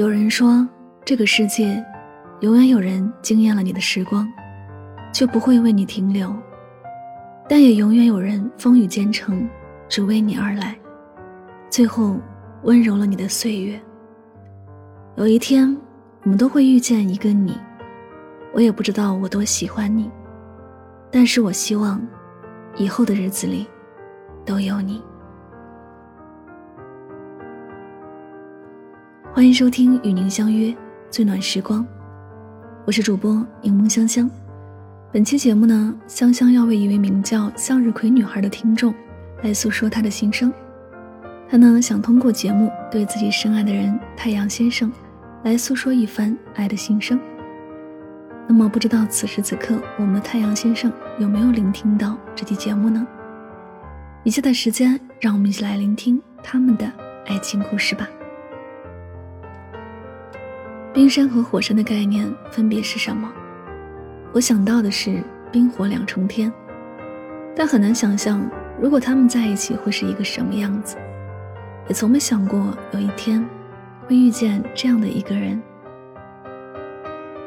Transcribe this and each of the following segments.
有人说，这个世界，永远有人惊艳了你的时光，却不会为你停留；但也永远有人风雨兼程，只为你而来，最后温柔了你的岁月。有一天，我们都会遇见一个你，我也不知道我多喜欢你，但是我希望，以后的日子里，都有你。欢迎收听与您相约最暖时光，我是主播柠檬香香。本期节目呢，香香要为一位名叫向日葵女孩的听众来诉说她的心声。她呢想通过节目对自己深爱的人太阳先生来诉说一番爱的心声。那么不知道此时此刻我们的太阳先生有没有聆听到这期节目呢？以下的时间，让我们一起来聆听他们的爱情故事吧。冰山和火山的概念分别是什么？我想到的是冰火两重天，但很难想象如果他们在一起会是一个什么样子。也从没想过有一天会遇见这样的一个人。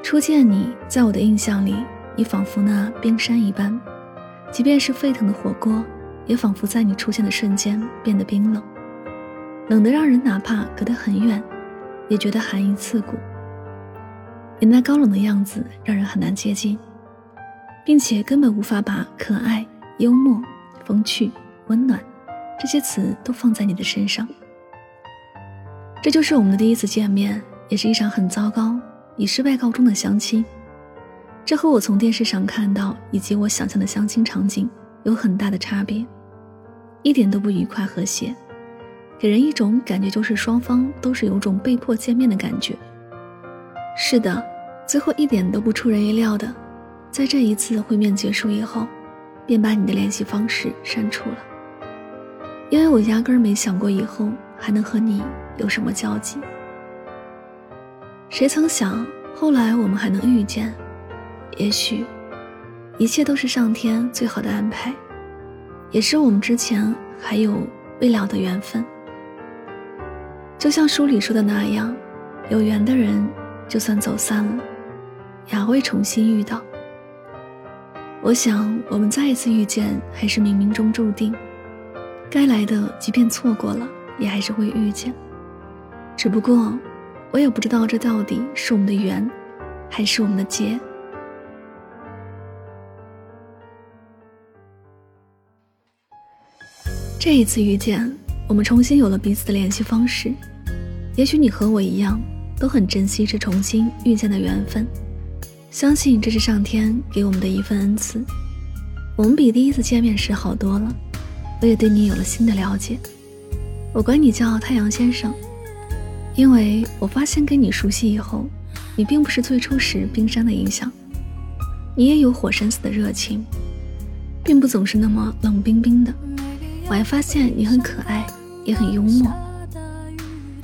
初见你，在我的印象里，你仿佛那冰山一般，即便是沸腾的火锅，也仿佛在你出现的瞬间变得冰冷，冷得让人哪怕隔得很远，也觉得寒意刺骨。你那高冷的样子让人很难接近，并且根本无法把可爱、幽默、风趣、温暖这些词都放在你的身上。这就是我们的第一次见面，也是一场很糟糕、以失败告终的相亲。这和我从电视上看到以及我想象的相亲场景有很大的差别，一点都不愉快和谐，给人一种感觉就是双方都是有种被迫见面的感觉。是的。最后一点都不出人意料的，在这一次会面结束以后，便把你的联系方式删除了，因为我压根儿没想过以后还能和你有什么交集。谁曾想，后来我们还能遇见？也许，一切都是上天最好的安排，也是我们之前还有未了的缘分。就像书里说的那样，有缘的人，就算走散了。也会重新遇到。我想，我们再一次遇见，还是冥冥中注定。该来的，即便错过了，也还是会遇见。只不过，我也不知道这到底是我们的缘，还是我们的劫。这一次遇见，我们重新有了彼此的联系方式。也许你和我一样，都很珍惜这重新遇见的缘分。相信这是上天给我们的一份恩赐。我们比第一次见面时好多了，我也对你有了新的了解。我管你叫太阳先生，因为我发现跟你熟悉以后，你并不是最初时冰山的影响，你也有火山似的热情，并不总是那么冷冰冰的。我还发现你很可爱，也很幽默。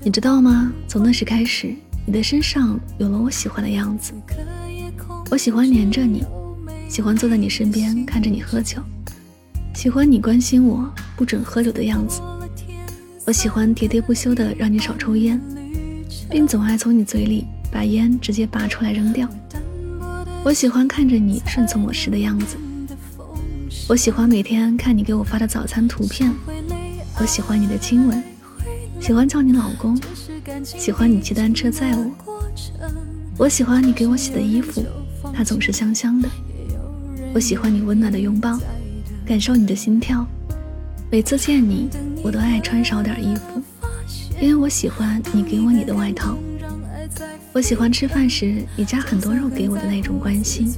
你知道吗？从那时开始，你的身上有了我喜欢的样子。我喜欢黏着你，喜欢坐在你身边看着你喝酒，喜欢你关心我不准喝酒的样子。我喜欢喋喋不休的让你少抽烟，并总爱从你嘴里把烟直接拔出来扔掉。我喜欢看着你顺从我时的样子。我喜欢每天看你给我发的早餐图片。我喜欢你的亲吻，喜欢叫你老公，喜欢你骑单车载我。我喜欢你给我洗的衣服。它总是香香的，我喜欢你温暖的拥抱，感受你的心跳。每次见你，我都爱穿少点衣服，因为我喜欢你给我你的外套。我喜欢吃饭时你加很多肉给我的那种关心。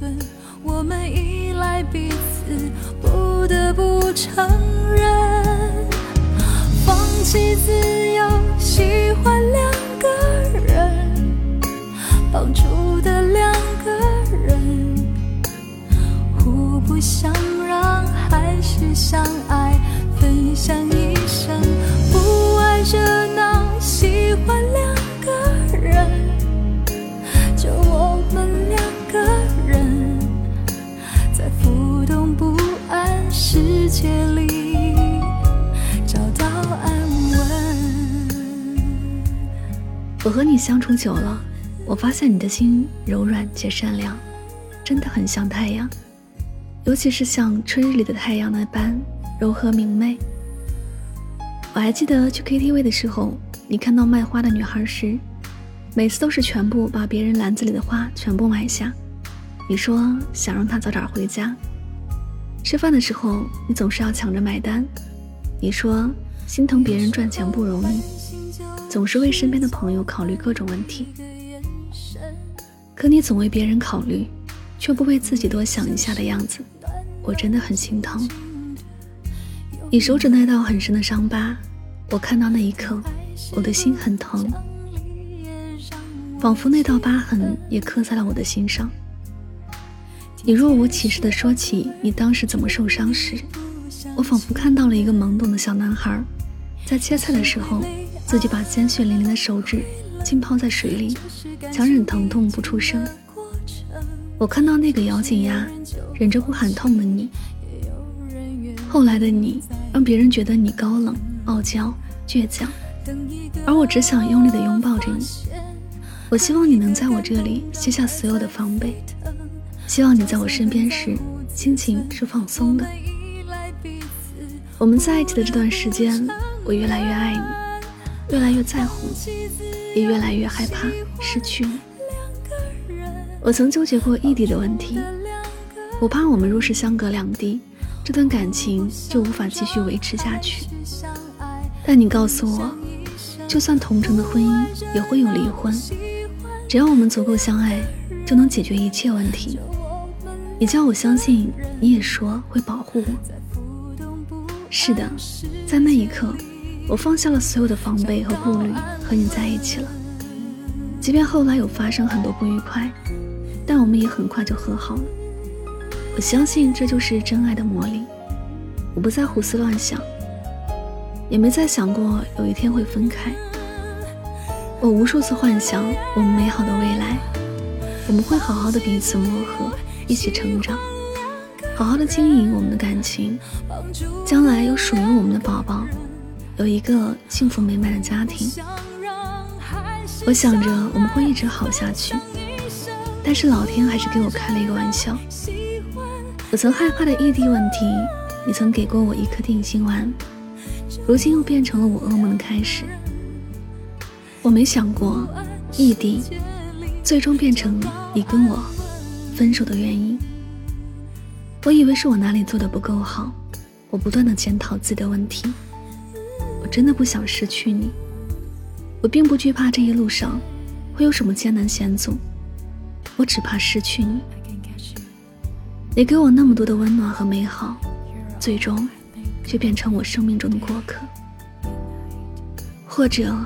我们依赖彼此，不得不承认，放弃自由，喜欢两个人，绑住的两个人，互不。相让还是相爱，我和你相处久了，我发现你的心柔软且善良，真的很像太阳，尤其是像春日里的太阳那般柔和明媚。我还记得去 KTV 的时候，你看到卖花的女孩时，每次都是全部把别人篮子里的花全部买下。你说想让她早点回家。吃饭的时候，你总是要抢着买单。你说心疼别人赚钱不容易，总是为身边的朋友考虑各种问题。可你总为别人考虑，却不为自己多想一下的样子，我真的很心疼。你手指那道很深的伤疤，我看到那一刻，我的心很疼，仿佛那道疤痕也刻在了我的心上。你若无其事地说起你当时怎么受伤时，我仿佛看到了一个懵懂的小男孩，在切菜的时候，自己把鲜血淋淋的手指浸泡在水里，强忍疼痛不出声。我看到那个咬紧牙，忍着不喊痛的你。后来的你，让别人觉得你高冷、傲娇、倔强，而我只想用力地拥抱着你。我希望你能在我这里卸下所有的防备。希望你在我身边时，心情是放松的。我们在一起的这段时间，我越来越爱你，越来越在乎，也越来越害怕失去你。我曾纠结过异地的问题，我怕我们若是相隔两地，这段感情就无法继续维持下去。但你告诉我，就算同城的婚姻也会有离婚，只要我们足够相爱，就能解决一切问题。你叫我相信，你也说会保护我。是的，在那一刻，我放下了所有的防备和顾虑，和你在一起了。即便后来有发生很多不愉快，但我们也很快就和好了。我相信这就是真爱的魔力。我不再胡思乱想，也没再想过有一天会分开。我无数次幻想我们美好的未来，我们会好好的彼此磨合。一起成长，好好的经营我们的感情，将来有属于我们的宝宝，有一个幸福美满的家庭。我想着我们会一直好下去，但是老天还是给我开了一个玩笑。我曾害怕的异地问题，你曾给过我一颗定心丸，如今又变成了我噩梦的开始。我没想过异地，最终变成你跟我。分手的原因，我以为是我哪里做的不够好，我不断的检讨自己的问题。真的不想失去你，我并不惧怕这一路上会有什么艰难险阻，我只怕失去你。你给我那么多的温暖和美好，最终却变成我生命中的过客。或者，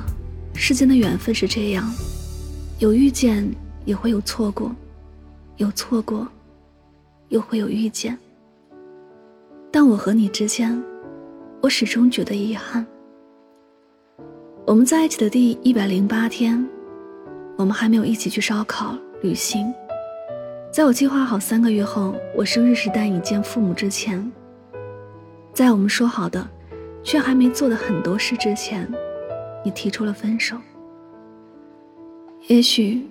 世间的缘分是这样，有遇见也会有错过。有错过，又会有遇见。但我和你之间，我始终觉得遗憾。我们在一起的第一百零八天，我们还没有一起去烧烤、旅行。在我计划好三个月后，我生日时带你见父母之前，在我们说好的却还没做的很多事之前，你提出了分手。也许。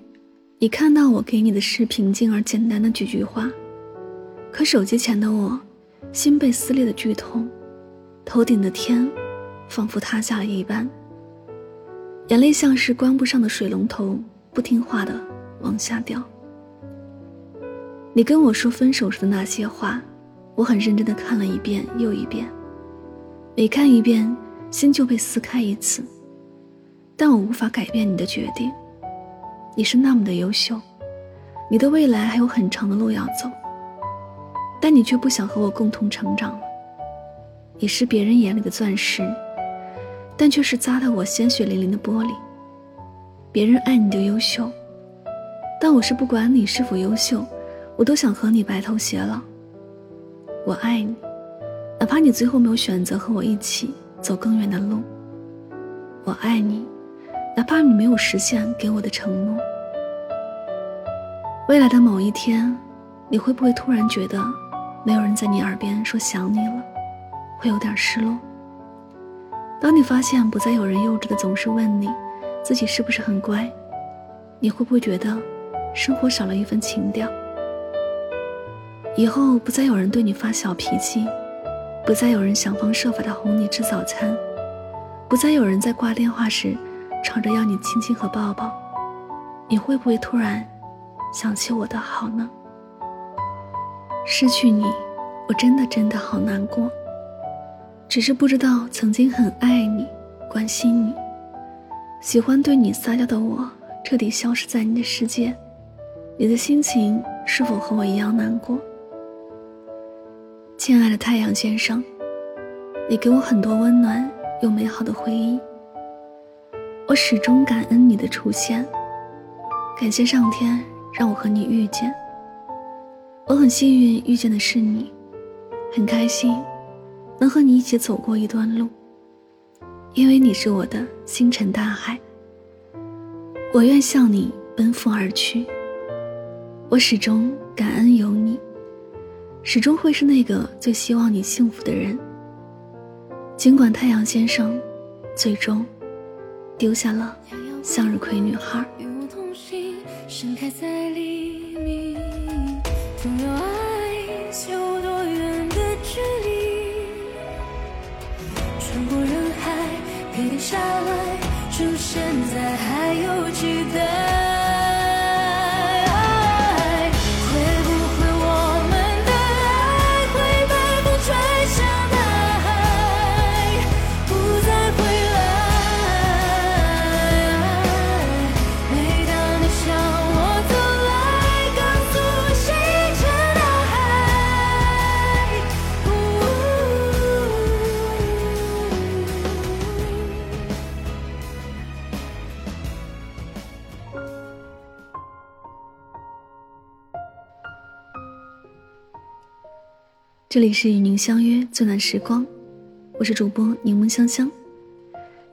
你看到我给你的是平静而简单的几句话，可手机前的我，心被撕裂的剧痛，头顶的天，仿佛塌下了一般，眼泪像是关不上的水龙头，不听话的往下掉。你跟我说分手时的那些话，我很认真的看了一遍又一遍，每看一遍，心就被撕开一次，但我无法改变你的决定。你是那么的优秀，你的未来还有很长的路要走，但你却不想和我共同成长了。你是别人眼里的钻石，但却是砸得我鲜血淋淋的玻璃。别人爱你的优秀，但我是不管你是否优秀，我都想和你白头偕老。我爱你，哪怕你最后没有选择和我一起走更远的路。我爱你。哪怕你没有实现给我的承诺，未来的某一天，你会不会突然觉得没有人在你耳边说想你了，会有点失落？当你发现不再有人幼稚的总是问你自己是不是很乖？你会不会觉得生活少了一份情调？以后不再有人对你发小脾气，不再有人想方设法的哄你吃早餐，不再有人在挂电话时吵着要你亲亲和抱抱，你会不会突然想起我的好呢？失去你，我真的真的好难过。只是不知道曾经很爱你、关心你、喜欢对你撒娇的我，彻底消失在你的世界，你的心情是否和我一样难过？亲爱的太阳先生，你给我很多温暖又美好的回忆，我始终感恩你的出现，感谢上天让我和你遇见。我很幸运遇见的是你，很开心能和你一起走过一段路，因为你是我的星辰大海，我愿向你奔赴而去。我始终感恩有你。始终会是那个最希望你幸福的人。尽管太阳先生最终丢下了向日葵女孩。穿过人海，别停下来，出现在还有期待。这里是与您相约最暖时光，我是主播柠檬香香。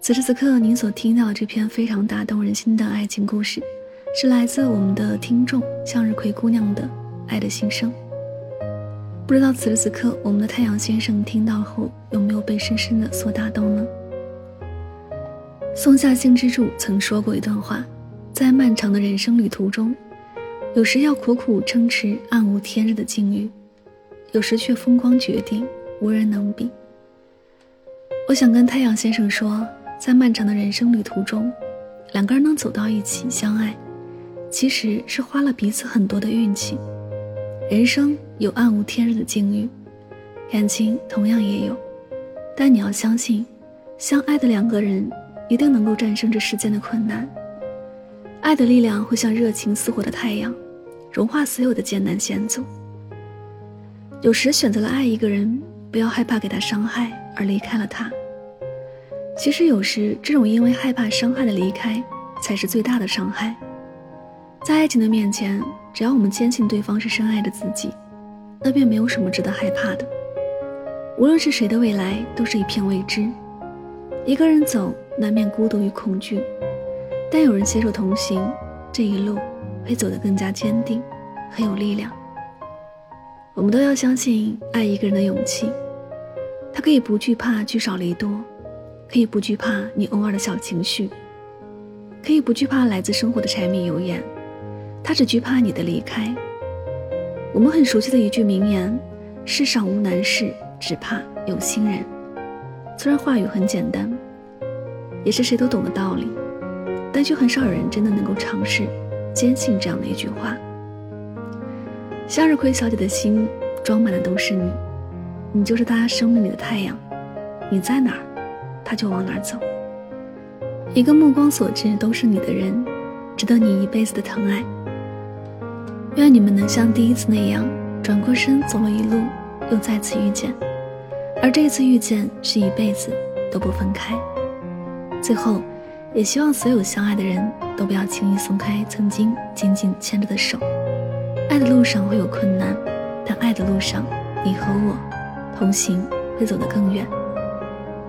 此时此刻，您所听到这篇非常打动人心的爱情故事，是来自我们的听众向日葵姑娘的爱的心声。不知道此时此刻，我们的太阳先生听到后有没有被深深的所打动呢？松下幸之助曾说过一段话：在漫长的人生旅途中，有时要苦苦撑持暗无天日的境遇。有时却风光绝顶，无人能比。我想跟太阳先生说，在漫长的人生旅途中，两个人能走到一起相爱，其实是花了彼此很多的运气。人生有暗无天日的境遇，感情同样也有，但你要相信，相爱的两个人一定能够战胜这世间的困难。爱的力量会像热情似火的太阳，融化所有的艰难险阻。有时选择了爱一个人，不要害怕给他伤害而离开了他。其实有时这种因为害怕伤害的离开，才是最大的伤害。在爱情的面前，只要我们坚信对方是深爱着自己，那便没有什么值得害怕的。无论是谁的未来，都是一片未知。一个人走，难免孤独与恐惧，但有人携手同行，这一路会走得更加坚定，很有力量。我们都要相信爱一个人的勇气，他可以不惧怕聚少离多，可以不惧怕你偶尔的小情绪，可以不惧怕来自生活的柴米油盐，他只惧怕你的离开。我们很熟悉的一句名言：“世上无难事，只怕有心人。”虽然话语很简单，也是谁都懂的道理，但却很少有人真的能够尝试坚信这样的一句话。向日葵小姐的心装满的都是你，你就是她生命里的太阳，你在哪儿，她就往哪儿走。一个目光所至都是你的人，值得你一辈子的疼爱。愿你们能像第一次那样，转过身走了一路，又再次遇见，而这次遇见是一辈子都不分开。最后，也希望所有相爱的人都不要轻易松开曾经紧紧牵着的手。爱的路上会有困难，但爱的路上，你和我同行会走得更远。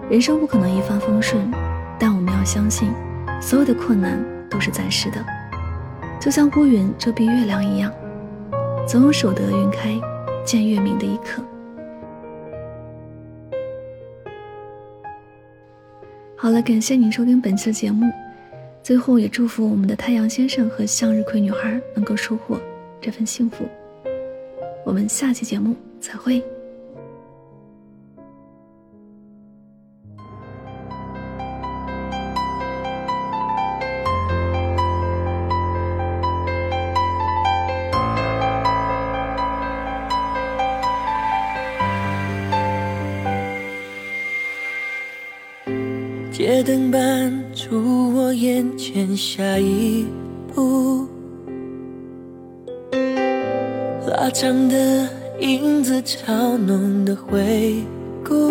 人生不可能一帆风顺，但我们要相信，所有的困难都是暂时的，就像乌云遮蔽月亮一样，总有守得云开见月明的一刻。好了，感谢您收听本期的节目。最后也祝福我们的太阳先生和向日葵女孩能够收获这份幸福。我们下期节目再会。街灯伴出我眼前下一步，长的影子，嘲弄的回顾。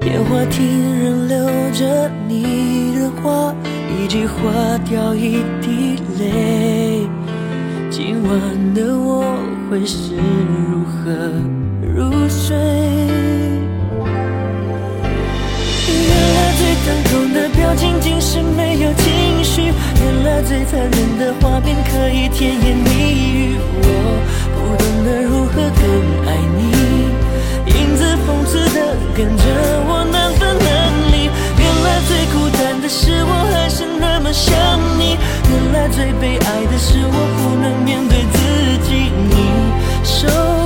电话亭仍留着你的话，一句话掉一滴泪。今晚的我会是如何入睡？竟是没有情绪，原来最残忍的画面可以甜言蜜语。我不懂得如何更爱你，影子讽刺的跟着我难分难离。原来最孤单的是我还是那么想你，原来最悲哀的是我不能面对自己。你手。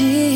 故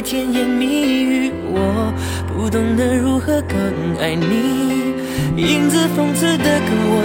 甜言蜜语。我不懂得如何更爱你，影子讽刺的跟我